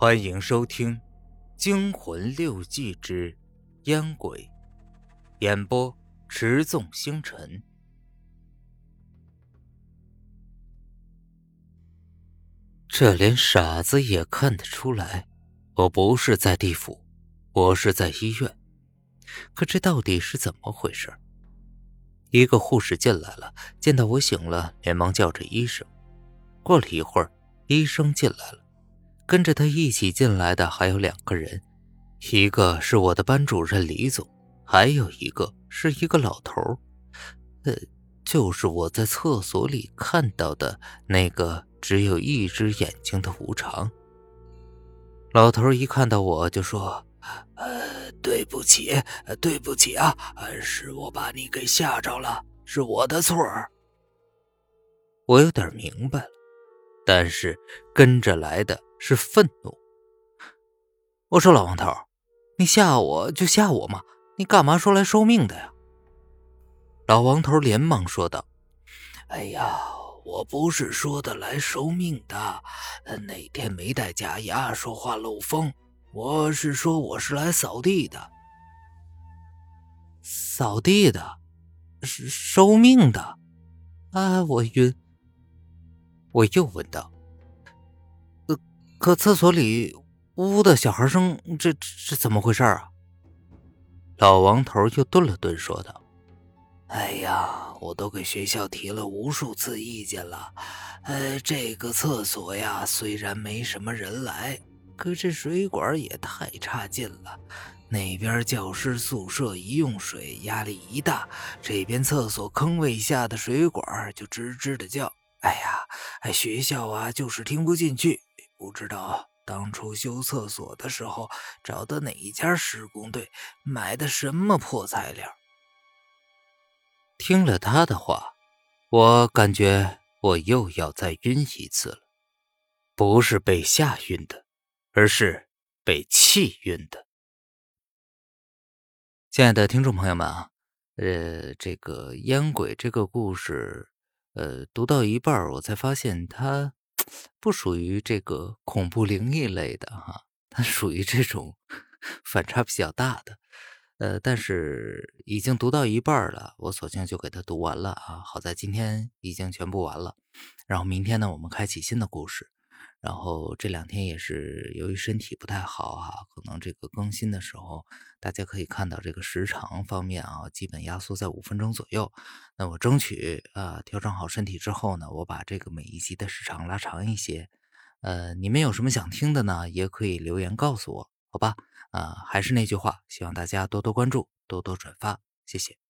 欢迎收听《惊魂六记之烟鬼》，演播：持纵星辰。这连傻子也看得出来，我不是在地府，我是在医院。可这到底是怎么回事？一个护士进来了，见到我醒了，连忙叫着医生。过了一会儿，医生进来了，跟着他一起进来的还有两个人，一个是我的班主任李总，还有一个是一个老头呃，就是我在厕所里看到的那个只有一只眼睛的无常。老头一看到我就说：“呃，对不起，对不起啊，是我把你给吓着了，是我的错。”我有点明白了。但是跟着来的是愤怒。我说：“老王头，你吓我就吓我嘛，你干嘛说来收命的呀？”老王头连忙说道：“哎呀，我不是说的来收命的，那天没带假牙，说话漏风。我是说我是来扫地的，扫地的，是收命的。啊，我晕。”我又问道：“可可厕所里呜呜的小孩声，这这怎么回事啊？”老王头又顿了顿，说道：“哎呀，我都给学校提了无数次意见了。呃，这个厕所呀，虽然没什么人来，可这水管也太差劲了。那边教师宿舍一用水压力一大，这边厕所坑位下的水管就吱吱的叫。”哎呀，哎，学校啊，就是听不进去。不知道当初修厕所的时候找的哪一家施工队，买的什么破材料。听了他的话，我感觉我又要再晕一次了。不是被吓晕的，而是被气晕的。亲爱的听众朋友们啊，呃，这个烟鬼这个故事。呃，读到一半，我才发现它不属于这个恐怖灵异类的哈，它属于这种反差比较大的。呃，但是已经读到一半了，我索性就给它读完了啊。好在今天已经全部完了，然后明天呢，我们开启新的故事。然后这两天也是由于身体不太好哈，可能这个更新的时候，大家可以看到这个时长方面啊，基本压缩在五分钟左右。那我争取啊，调整好身体之后呢，我把这个每一集的时长拉长一些。呃，你们有什么想听的呢？也可以留言告诉我，好吧？啊，还是那句话，希望大家多多关注，多多转发，谢谢。